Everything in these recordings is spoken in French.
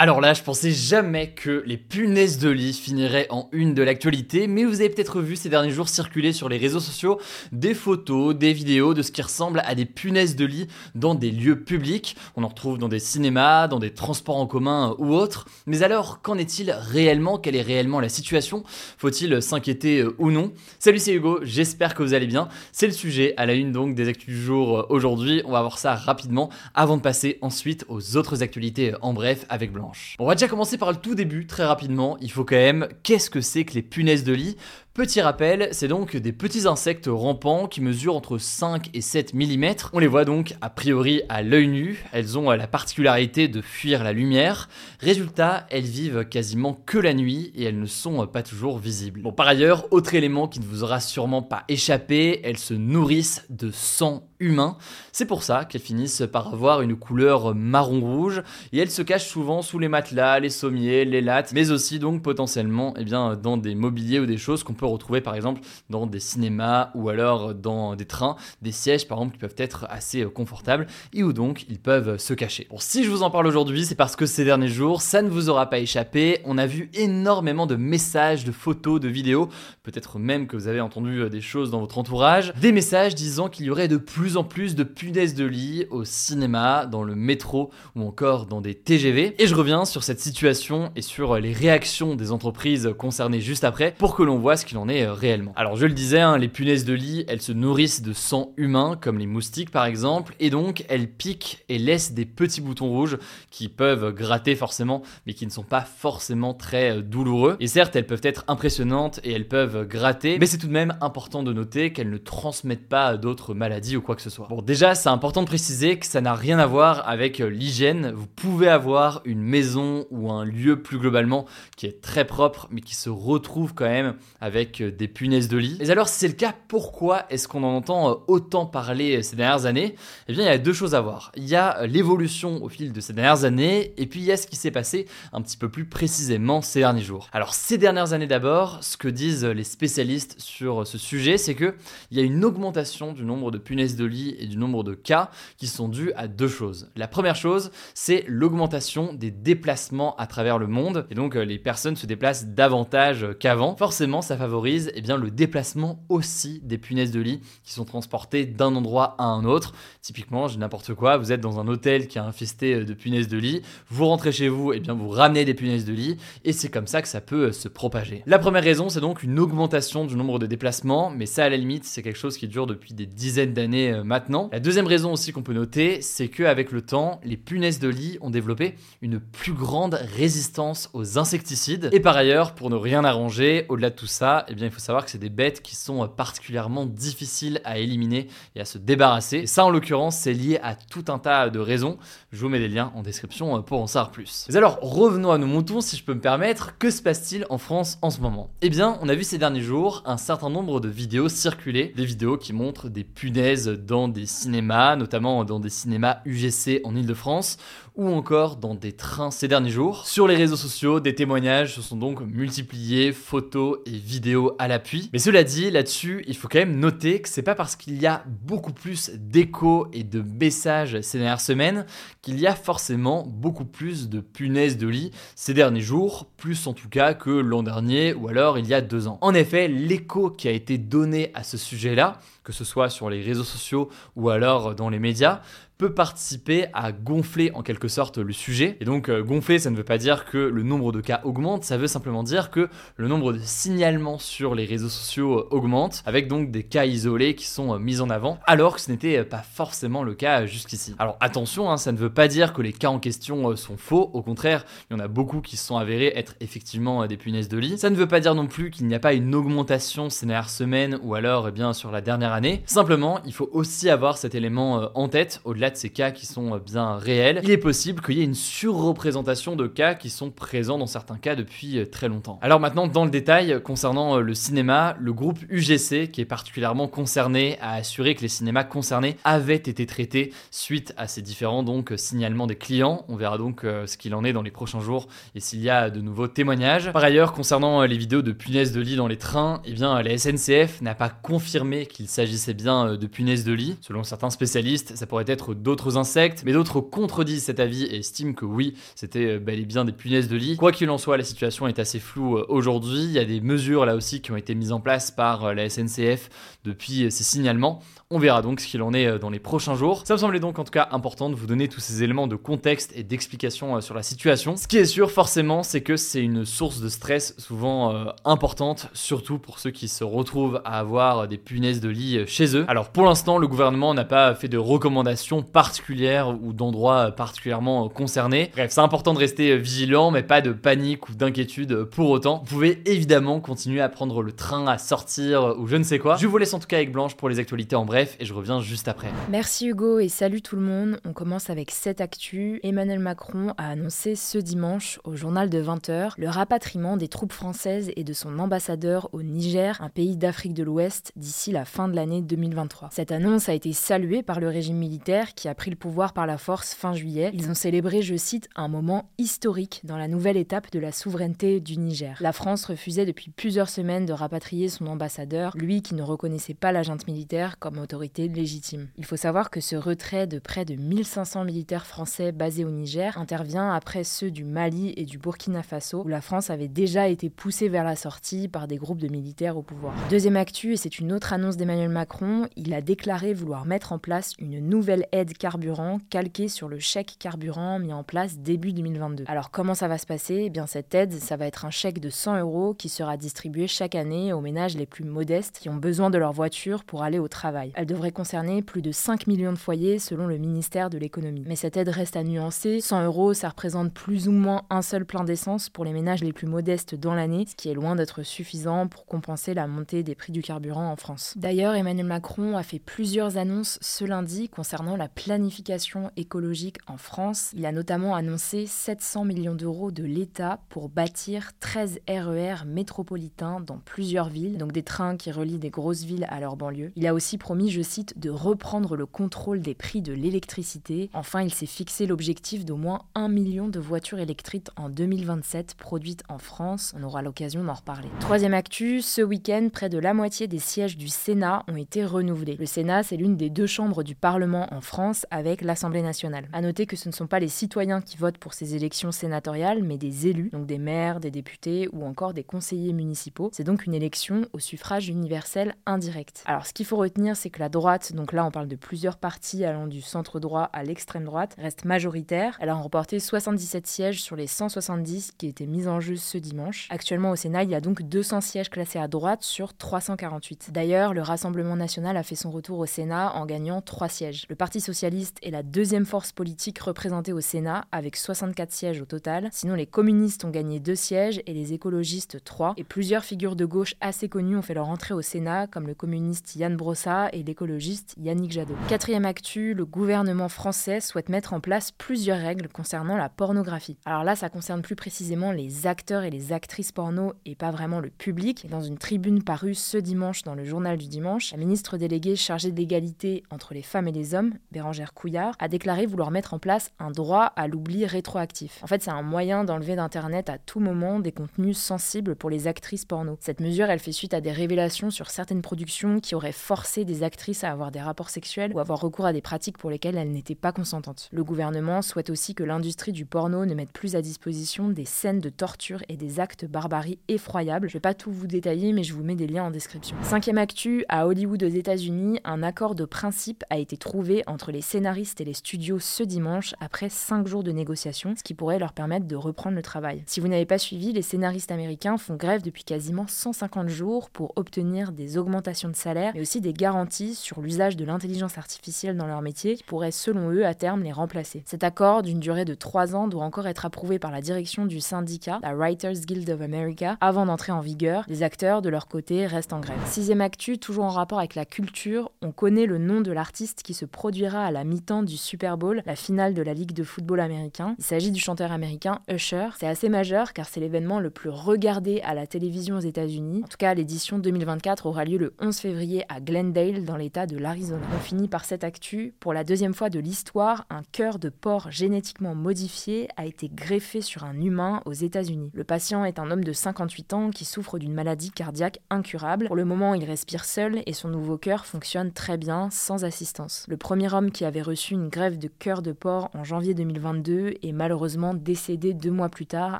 Alors là, je pensais jamais que les punaises de lit finiraient en une de l'actualité, mais vous avez peut-être vu ces derniers jours circuler sur les réseaux sociaux des photos, des vidéos de ce qui ressemble à des punaises de lit dans des lieux publics. On en retrouve dans des cinémas, dans des transports en commun ou autres. Mais alors, qu'en est-il réellement? Quelle est réellement la situation? Faut-il s'inquiéter euh, ou non? Salut, c'est Hugo, j'espère que vous allez bien. C'est le sujet à la une donc des actus du jour euh, aujourd'hui. On va voir ça rapidement avant de passer ensuite aux autres actualités euh, en bref avec Blanc. On va déjà commencer par le tout début, très rapidement. Il faut quand même, qu'est-ce que c'est que les punaises de lit? Petit rappel, c'est donc des petits insectes rampants qui mesurent entre 5 et 7 mm. On les voit donc a priori à l'œil nu. Elles ont la particularité de fuir la lumière. Résultat, elles vivent quasiment que la nuit et elles ne sont pas toujours visibles. Bon, par ailleurs, autre élément qui ne vous aura sûrement pas échappé, elles se nourrissent de sang humain. C'est pour ça qu'elles finissent par avoir une couleur marron-rouge et elles se cachent souvent sous les matelas, les sommiers, les lattes, mais aussi donc potentiellement eh bien, dans des mobiliers ou des choses qu'on peut retrouver par exemple dans des cinémas ou alors dans des trains, des sièges par exemple qui peuvent être assez confortables et où donc ils peuvent se cacher. Bon, si je vous en parle aujourd'hui, c'est parce que ces derniers jours, ça ne vous aura pas échappé, on a vu énormément de messages, de photos, de vidéos, peut-être même que vous avez entendu des choses dans votre entourage, des messages disant qu'il y aurait de plus en plus de punaises de lit au cinéma, dans le métro ou encore dans des TGV. Et je reviens sur cette situation et sur les réactions des entreprises concernées juste après pour que l'on voit ce qu'il en est réellement. Alors je le disais, hein, les punaises de lit, elles se nourrissent de sang humain comme les moustiques par exemple et donc elles piquent et laissent des petits boutons rouges qui peuvent gratter forcément mais qui ne sont pas forcément très douloureux. Et certes, elles peuvent être impressionnantes et elles peuvent gratter, mais c'est tout de même important de noter qu'elles ne transmettent pas d'autres maladies ou quoi que ce soit. Bon, déjà, c'est important de préciser que ça n'a rien à voir avec l'hygiène. Vous pouvez avoir une maison ou un lieu plus globalement qui est très propre, mais qui se retrouve quand même avec des punaises de lit. Et alors, si c'est le cas, pourquoi est-ce qu'on en entend autant parler ces dernières années? Eh bien, il y a deux choses à voir. Il y a l'évolution au fil de ces dernières années, et puis il y a ce qui s'est passé un petit peu plus précisément ces derniers jours. Alors, ces dernières années d'abord, ce que disent les spécialistes sur ce sujet, c'est que il y a une augmentation du nombre de punaises de lit et du nombre de cas qui sont dus à deux choses. La première chose, c'est l'augmentation des déplacements à travers le monde, et donc les personnes se déplacent davantage qu'avant. Forcément, ça favorise eh bien, le déplacement aussi des punaises de lit qui sont transportées d'un endroit à un autre. Typiquement, j'ai n'importe quoi, vous êtes dans un hôtel qui a infesté de punaises de lit, vous rentrez chez vous, eh bien vous ramenez des punaises de lit, et c'est comme ça que ça peut se propager. La première raison, c'est donc une augmentation du nombre de déplacements, mais ça à la limite, c'est quelque chose qui dure depuis des dizaines d'années euh, maintenant. La deuxième raison aussi qu'on peut noter, c'est qu'avec le temps, les punaises de lit ont développé une plus grande résistance aux insecticides. Et par ailleurs, pour ne rien arranger, au-delà de tout ça, eh bien, il faut savoir que c'est des bêtes qui sont particulièrement difficiles à éliminer et à se débarrasser. Ça, en l'occurrence, c'est lié à tout un tas de raisons. Je vous mets des liens en description euh, pour en savoir plus. Mais alors, revenons à nos moutons, si je peux me permettre. Que se passe-t-il en France en ce moment? Eh bien, on a vu ces derniers jours un certain nombre de vidéos circuler, des vidéos qui montrent des punaises dans des cinémas, notamment dans des cinémas UGC en Ile-de-France, ou encore dans des trains ces derniers jours. Sur les réseaux sociaux, des témoignages se sont donc multipliés, photos et vidéos à l'appui. Mais cela dit, là-dessus, il faut quand même noter que c'est pas parce qu'il y a beaucoup plus d'échos et de messages ces dernières semaines qu'il y a forcément beaucoup plus de punaises de lit ces derniers jours, plus en tout cas que l'an dernier ou alors il y a deux ans. En effet, l'écho qui a été donné à ce sujet-là, que ce soit sur les réseaux sociaux ou alors dans les médias, peut participer à gonfler en quelque sorte le sujet. Et donc euh, gonfler, ça ne veut pas dire que le nombre de cas augmente, ça veut simplement dire que le nombre de signalements sur les réseaux sociaux euh, augmente, avec donc des cas isolés qui sont euh, mis en avant, alors que ce n'était pas forcément le cas jusqu'ici. Alors attention, hein, ça ne veut pas dire que les cas en question sont faux, au contraire, il y en a beaucoup qui se sont avérés être effectivement des punaises de lit. Ça ne veut pas dire non plus qu'il n'y a pas une augmentation ces dernières semaines ou alors eh bien sur la dernière année Simplement, il faut aussi avoir cet élément euh, en tête, au-delà de ces cas qui sont euh, bien réels, il est possible qu'il y ait une surreprésentation de cas qui sont présents dans certains cas depuis euh, très longtemps. Alors maintenant, dans le détail, concernant le cinéma, le groupe UGC, qui est particulièrement concerné, a assuré que les cinémas concernés avaient été traités suite à ces différents donc signalements des clients. On verra donc ce qu'il en est dans les prochains jours et s'il y a de nouveaux témoignages. Par ailleurs, concernant les vidéos de punaises de lit dans les trains, eh bien la SNCF n'a pas confirmé qu'il s'agissait bien de punaises de lit. Selon certains spécialistes, ça pourrait être d'autres insectes, mais d'autres contredisent cet avis et estiment que oui, c'était euh, bel et bien des punaises de lit. Quoi qu'il en soit, la situation est assez floue euh, aujourd'hui. Il y a des mesures là aussi qui ont été mises en place par euh, la SNCF depuis ces signalements. On verra donc ce qu'il en est dans les prochains jours. Ça me semblait donc en tout cas important de vous donner tous ces éléments de contexte et d'explication sur la situation. Ce qui est sûr forcément, c'est que c'est une source de stress souvent importante, surtout pour ceux qui se retrouvent à avoir des punaises de lit chez eux. Alors pour l'instant, le gouvernement n'a pas fait de recommandations particulières ou d'endroits particulièrement concernés. Bref, c'est important de rester vigilant, mais pas de panique ou d'inquiétude pour autant. Vous pouvez évidemment continuer à prendre le train, à sortir ou je ne sais quoi. Je vous laisse en tout cas avec Blanche pour les actualités en bref et je reviens juste après. Merci Hugo et salut tout le monde. On commence avec cette actu. Emmanuel Macron a annoncé ce dimanche au journal de 20h le rapatriement des troupes françaises et de son ambassadeur au Niger, un pays d'Afrique de l'Ouest, d'ici la fin de l'année 2023. Cette annonce a été saluée par le régime militaire qui a pris le pouvoir par la force fin juillet. Ils ont célébré, je cite, un moment historique dans la nouvelle étape de la souveraineté du Niger. La France refusait depuis plusieurs semaines de rapatrier son ambassadeur, lui qui ne reconnaissait pas la junte militaire comme légitime. Il faut savoir que ce retrait de près de 1500 militaires français basés au Niger intervient après ceux du Mali et du Burkina Faso, où la France avait déjà été poussée vers la sortie par des groupes de militaires au pouvoir. Deuxième actu, et c'est une autre annonce d'Emmanuel Macron, il a déclaré vouloir mettre en place une nouvelle aide carburant calquée sur le chèque carburant mis en place début 2022. Alors comment ça va se passer? Eh bien cette aide, ça va être un chèque de 100 euros qui sera distribué chaque année aux ménages les plus modestes qui ont besoin de leur voiture pour aller au travail. Elle devrait concerner plus de 5 millions de foyers selon le ministère de l'économie. Mais cette aide reste à nuancer. 100 euros, ça représente plus ou moins un seul plein d'essence pour les ménages les plus modestes dans l'année, ce qui est loin d'être suffisant pour compenser la montée des prix du carburant en France. D'ailleurs, Emmanuel Macron a fait plusieurs annonces ce lundi concernant la planification écologique en France. Il a notamment annoncé 700 millions d'euros de l'État pour bâtir 13 RER métropolitains dans plusieurs villes, donc des trains qui relient des grosses villes à leur banlieue. Il a aussi promis, je cite, de reprendre le contrôle des prix de l'électricité. Enfin, il s'est fixé l'objectif d'au moins 1 million de voitures électriques en 2027 produites en France. On aura l'occasion d'en reparler. Troisième actu, ce week-end, près de la moitié des sièges du Sénat ont été renouvelés. Le Sénat, c'est l'une des deux chambres du Parlement en France avec l'Assemblée nationale. À noter que ce ne sont pas les citoyens qui votent pour ces élections sénatoriales, mais des élus, donc des maires, des députés ou encore des conseillers municipaux. C'est donc une élection au suffrage universel indirect. Alors ce qu'il faut retenir, c'est que la droite, donc là on parle de plusieurs partis allant du centre droit à l'extrême droite, reste majoritaire. Elle a remporté 77 sièges sur les 170 qui étaient mis en jeu ce dimanche. Actuellement au Sénat, il y a donc 200 sièges classés à droite sur 348. D'ailleurs, le Rassemblement national a fait son retour au Sénat en gagnant 3 sièges. Le Parti socialiste est la deuxième force politique représentée au Sénat avec 64 sièges au total. Sinon, les communistes ont gagné 2 sièges et les écologistes 3. Et plusieurs figures de gauche assez connues ont fait leur entrée au Sénat, comme le communiste Yann Brossa et l'écologiste Yannick Jadot. Quatrième actu, le gouvernement français souhaite mettre en place plusieurs règles concernant la pornographie. Alors là, ça concerne plus précisément les acteurs et les actrices porno et pas vraiment le public. dans une tribune parue ce dimanche dans le journal du dimanche, la ministre déléguée chargée de l'égalité entre les femmes et les hommes, Bérangère Couillard, a déclaré vouloir mettre en place un droit à l'oubli rétroactif. En fait, c'est un moyen d'enlever d'Internet à tout moment des contenus sensibles pour les actrices porno. Cette mesure, elle fait suite à des révélations sur certaines productions qui auraient forcé des à avoir des rapports sexuels ou avoir recours à des pratiques pour lesquelles elles n'étaient pas consentantes. Le gouvernement souhaite aussi que l'industrie du porno ne mette plus à disposition des scènes de torture et des actes barbarie effroyables. Je vais pas tout vous détailler, mais je vous mets des liens en description. Cinquième actu, à Hollywood aux États-Unis, un accord de principe a été trouvé entre les scénaristes et les studios ce dimanche après 5 jours de négociations, ce qui pourrait leur permettre de reprendre le travail. Si vous n'avez pas suivi, les scénaristes américains font grève depuis quasiment 150 jours pour obtenir des augmentations de salaire, mais aussi des garanties sur l'usage de l'intelligence artificielle dans leur métier qui pourrait selon eux à terme les remplacer. Cet accord d'une durée de trois ans doit encore être approuvé par la direction du syndicat, la Writers Guild of America, avant d'entrer en vigueur. Les acteurs, de leur côté, restent en grève. Sixième actu, toujours en rapport avec la culture, on connaît le nom de l'artiste qui se produira à la mi-temps du Super Bowl, la finale de la Ligue de football américain. Il s'agit du chanteur américain Usher. C'est assez majeur car c'est l'événement le plus regardé à la télévision aux États-Unis. En tout cas, l'édition 2024 aura lieu le 11 février à Glendale, dans l'État de l'Arizona. On finit par cette actu. Pour la deuxième fois de l'histoire, un cœur de porc génétiquement modifié a été greffé sur un humain aux États-Unis. Le patient est un homme de 58 ans qui souffre d'une maladie cardiaque incurable. Pour le moment, il respire seul et son nouveau cœur fonctionne très bien, sans assistance. Le premier homme qui avait reçu une greffe de cœur de porc en janvier 2022 est malheureusement décédé deux mois plus tard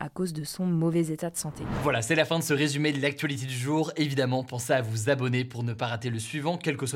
à cause de son mauvais état de santé. Voilà, c'est la fin de ce résumé de l'actualité du jour. Évidemment, pensez à vous abonner pour ne pas rater le suivant, quelle que soit